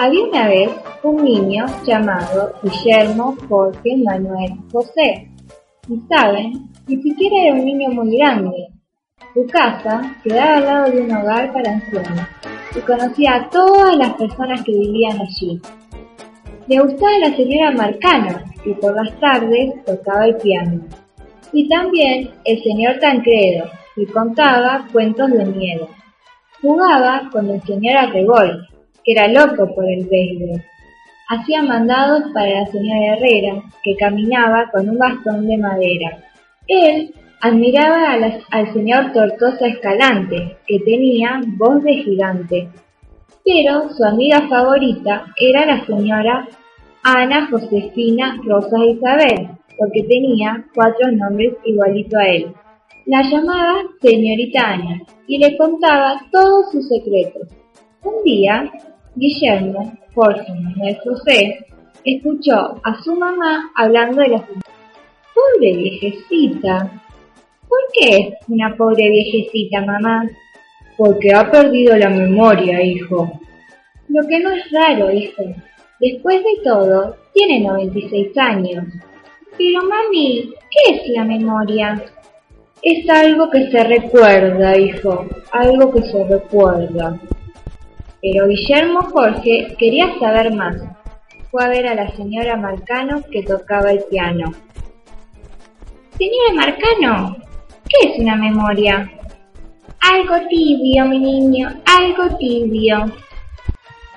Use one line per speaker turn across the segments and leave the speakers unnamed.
Había una vez un niño llamado Guillermo Jorge Manuel José. Y saben, ni siquiera era un niño muy grande. Su casa quedaba al lado de un hogar para ancianos y conocía a todas las personas que vivían allí. Le gustaba la señora Marcano, que por las tardes tocaba el piano. Y también el señor Tancredo, que contaba cuentos de miedo. Jugaba con el señor Arrebol, era loco por el béisbol. Hacía mandados para la señora Herrera, que caminaba con un bastón de madera. Él admiraba al señor Tortosa Escalante, que tenía voz de gigante. Pero su amiga favorita era la señora Ana Josefina Rosa Isabel, porque tenía cuatro nombres igualito a él. La llamaba señorita Ana y le contaba todos sus secretos. Un día, Guillermo, Jorge Manuel José, escuchó a su mamá hablando de la Pobre viejecita. ¿Por qué es una pobre viejecita, mamá? Porque ha perdido la memoria, hijo. Lo que no es raro, hijo. Después de todo, tiene 96 años. Pero mami, ¿qué es la memoria? Es algo que se recuerda, hijo, algo que se recuerda. Pero Guillermo Jorge quería saber más. Fue a ver a la señora Marcano que tocaba el piano. Señora Marcano, ¿qué es una memoria? Algo tibio, mi niño, algo tibio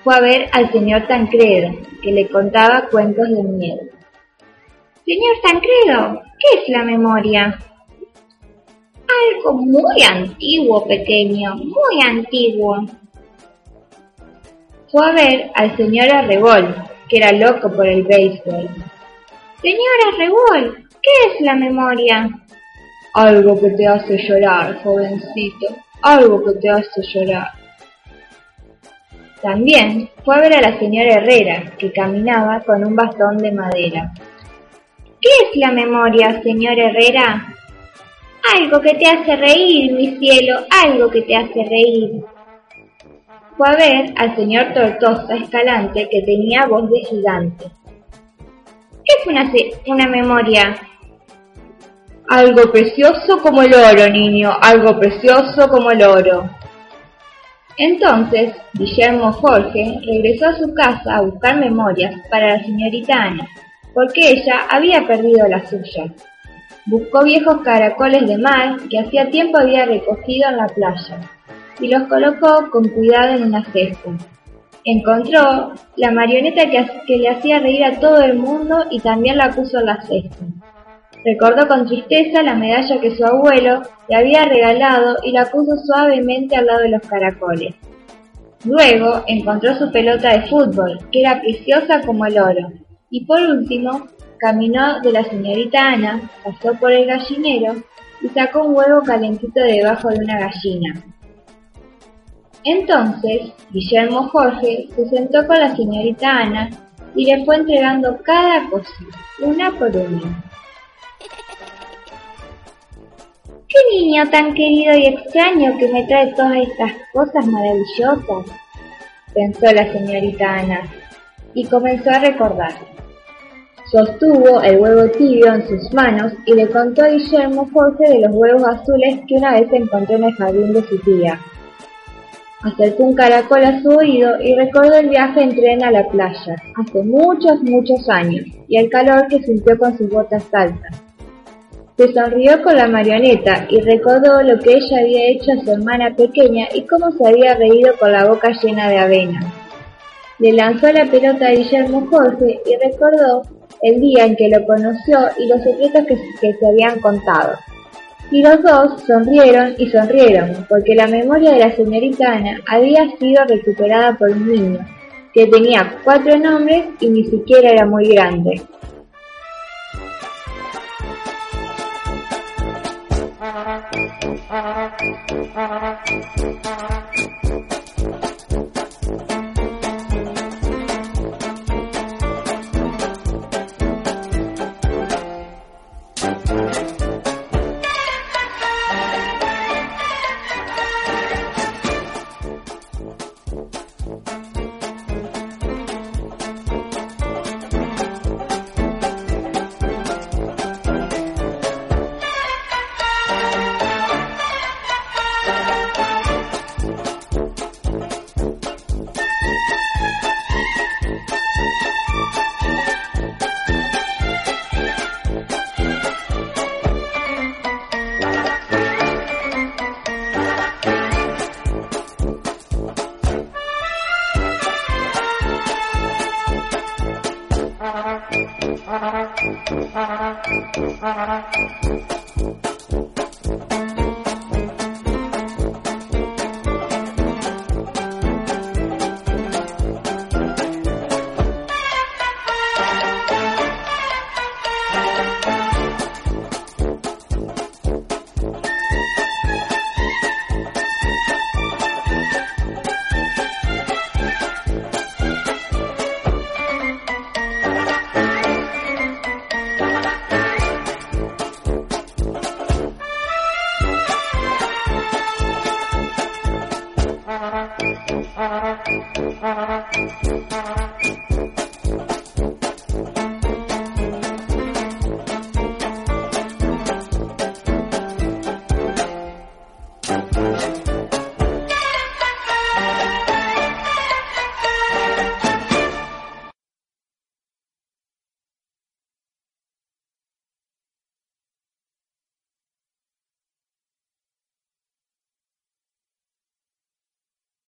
fue a ver al señor Tancredo, que le contaba cuentos de miedo. Señor Tancredo, ¿qué es la memoria? Algo muy antiguo, pequeño, muy antiguo. Fue a ver al señor Arrebol, que era loco por el béisbol. Señor Arrebol, ¿qué es la memoria? Algo que te hace llorar, jovencito, algo que te hace llorar. También fue a ver a la señora Herrera, que caminaba con un bastón de madera. ¿Qué es la memoria, señor Herrera? Algo que te hace reír, mi cielo, algo que te hace reír. Fue a ver al señor Tortosa Escalante, que tenía voz de gigante. ¿Qué es una, una memoria? Algo precioso como el oro, niño, algo precioso como el oro. Entonces, Guillermo Jorge regresó a su casa a buscar memorias para la señorita Ana, porque ella había perdido la suya. Buscó viejos caracoles de mar que hacía tiempo había recogido en la playa y los colocó con cuidado en una cesta. Encontró la marioneta que, que le hacía reír a todo el mundo y también la puso en la cesta. Recordó con tristeza la medalla que su abuelo le había regalado y la puso suavemente al lado de los caracoles. Luego encontró su pelota de fútbol, que era preciosa como el oro, y por último caminó de la señorita Ana, pasó por el gallinero y sacó un huevo calentito debajo de una gallina. Entonces, Guillermo Jorge se sentó con la señorita Ana y le fue entregando cada cosita, una por una. ¡Qué niño tan querido y extraño que me trae todas estas cosas maravillosas! pensó la señorita Ana, y comenzó a recordar. Sostuvo el huevo tibio en sus manos y le contó a Guillermo Jorge de los huevos azules que una vez encontró en el jardín de su tía. Acercó un caracol a su oído y recordó el viaje en tren a la playa, hace muchos, muchos años, y el calor que sintió con sus botas altas. Se sonrió con la marioneta y recordó lo que ella había hecho a su hermana pequeña y cómo se había reído con la boca llena de avena. Le lanzó la pelota a Guillermo Jorge y recordó el día en que lo conoció y los secretos que, se habían contado. Y los dos sonrieron y sonrieron, porque la memoria de la señorita Ana había sido recuperada por un niño, que tenía cuatro nombres y ni siquiera era muy grande. Thank you.